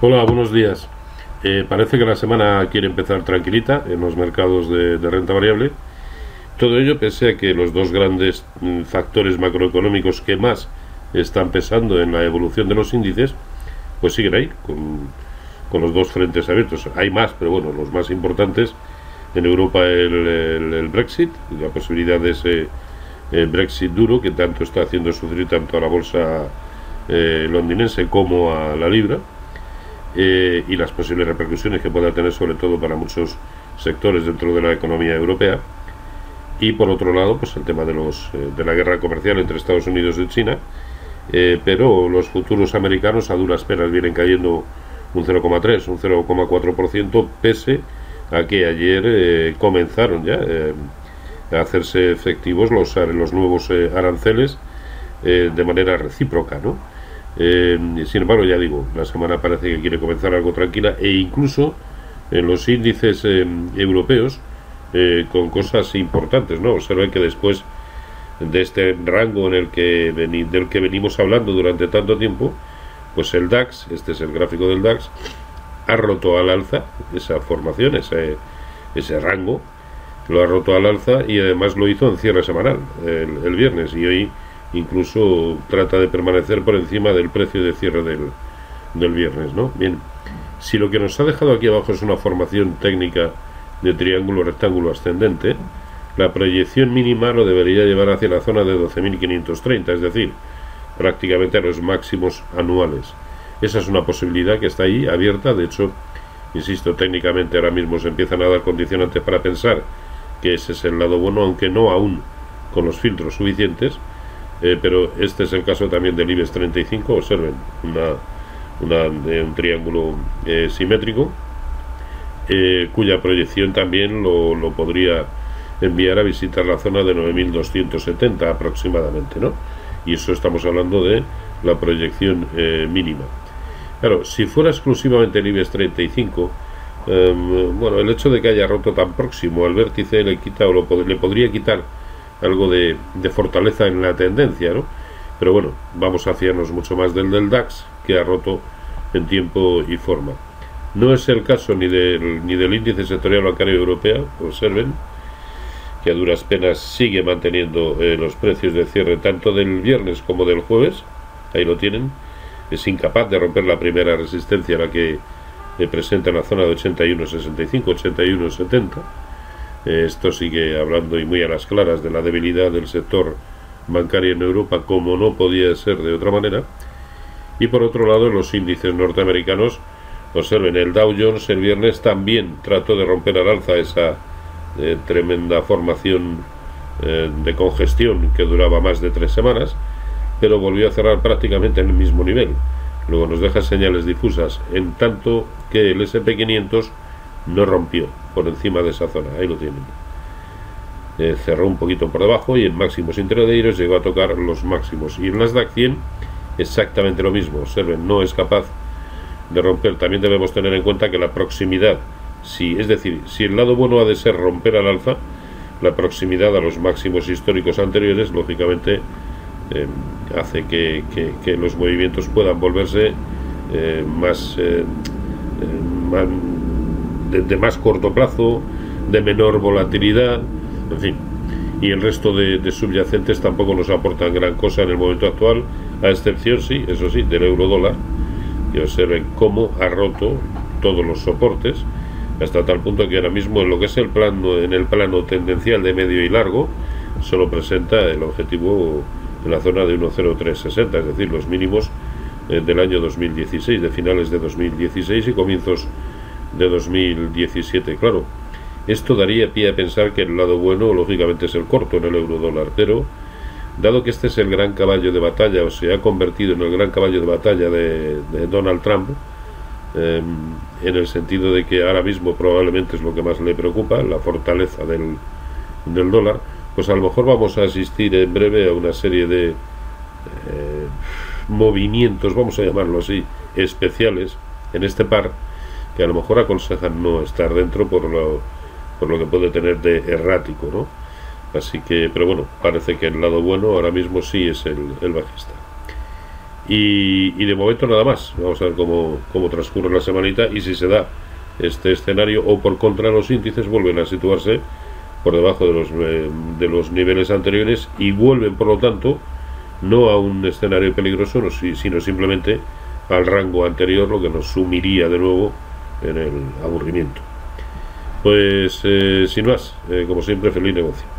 Hola, buenos días. Eh, parece que la semana quiere empezar tranquilita en los mercados de, renta variable. Todo ello pese a que los dos grandes mm, factores macroeconómicos que más están pesando en la evolución de los índices, pues siguen ahí, con, los dos frentes abiertos. Hay más, pero bueno, los más importantes en Europa el, Brexit, la posibilidad de ese eh, Brexit duro que tanto está haciendo sufrir tanto a la bolsa eh, londinense como a la libra eh, y las posibles repercusiones que pueda tener sobre todo para muchos sectores dentro de la economía europea y por otro lado pues el tema de los eh, de la guerra comercial entre Estados Unidos y China pero los futuros americanos a duras penas vienen cayendo un 0,3 un 0,4% pese a que ayer comenzaron ya a hacerse efectivos los, los nuevos aranceles de manera recíproca ¿no? Eh, sin embargo, ya digo, la semana parece que quiere comenzar algo tranquila e incluso en los índices eh, europeos eh, con cosas importantes, ¿no? Observen que después de este rango en el que del que venimos hablando durante tanto tiempo, pues el DAX, este es el gráfico del DAX, ha roto al alza esa formación, ese, ese rango, lo ha roto al alza y además lo hizo en cierre semanal el, el viernes y hoy incluso trata de permanecer por encima del precio de cierre del, del viernes, ¿no? Bien, si lo que nos ha dejado aquí abajo es una formación técnica de triángulo rectángulo ascendente, la proyección mínima lo debería llevar hacia la zona de 12.530, es decir, prácticamente a los máximos anuales. Esa es una posibilidad que está ahí abierta, de hecho, insisto, técnicamente ahora mismo se empiezan a dar condicionantes para pensar que ese es el lado bueno, aunque no aún con los filtros suficientes, eh, pero este es el caso también del IBEX 35, observen, una, eh, un triángulo eh, simétrico, cuya proyección también lo, lo, podría enviar a visitar la zona de 9.270 aproximadamente, ¿no? Y eso estamos hablando de la proyección mínima. Claro, si fuera exclusivamente el IBEX 35, em, bueno, el hecho de que haya roto tan próximo al vértice le quita o lo, le podría quitar algo de, fortaleza en la tendencia, ¿no? Pero bueno, vamos a fiarnos mucho más del del DAX, que ha roto en tiempo y forma. No es el caso ni del, ni del índice sectorial bancario europeo, observen, que a duras penas sigue manteniendo eh, los precios de cierre tanto del viernes como del jueves, ahí lo tienen, es incapaz de romper la primera resistencia, la que le presenta en la zona de 81.65, 81.70 esto sigue hablando y muy a las claras de la debilidad del sector bancario en Europa, como no podía ser de otra manera. Y por otro lado, los índices norteamericanos, observen, el Dow Jones el viernes también trató de romper al alza esa eh, tremenda formación eh, de congestión que duraba más de tres semanas, pero volvió a cerrar prácticamente en el mismo nivel. Luego nos deja señales difusas, en tanto que el SP500 no rompió por encima de esa zona, ahí lo tienen. Eh, cerró un poquito por debajo y en máximos intradeiros llegó a tocar los máximos. Y el Nasdaq 100 exactamente lo mismo, observen, no es capaz de romper. También debemos tener en cuenta que la proximidad, si, es decir, si el lado bueno ha de ser romper al alza, la proximidad a los máximos históricos anteriores, lógicamente, eh, hace que, los movimientos puedan volverse eh, más de, más corto plazo, de menor volatilidad, en fin. Y el resto de, subyacentes tampoco nos aportan gran cosa en el momento actual, a excepción, sí, eso sí, del euro dólar, que observen cómo ha roto todos los soportes, hasta tal punto que ahora mismo en lo que es el plano, en el plano tendencial de medio y largo, solo presenta el objetivo en la zona de 1.0360, es decir, los mínimos eh, del año 2016, de finales de 2016 y comienzos de 2017. Claro, esto daría pie a pensar que el lado bueno, lógicamente, es el corto en el euro dólar, pero dado que este es el gran caballo de batalla, o se ha convertido en el gran caballo de batalla de, Donald Trump, em, en el sentido de que ahora mismo probablemente es lo que más le preocupa, la fortaleza del, del dólar, pues a lo mejor vamos a asistir en breve a una serie de eh, movimientos, vamos a llamarlo así, especiales en este par que a lo mejor aconsejan no estar dentro por lo, por lo que puede tener de errático, ¿no? Así que, pero bueno, parece que el lado bueno ahora mismo sí es el, bajista. Y, de momento nada más. Vamos a ver cómo, cómo transcurre la semanita y si se da este escenario o por contra los índices vuelven a situarse por debajo de los, eh, de los niveles anteriores y vuelven por lo tanto no a un escenario peligroso sino simplemente al rango anterior lo que nos sumiría de nuevo en el aburrimiento. Pues eh, sin más eh, como siempre feliz negocio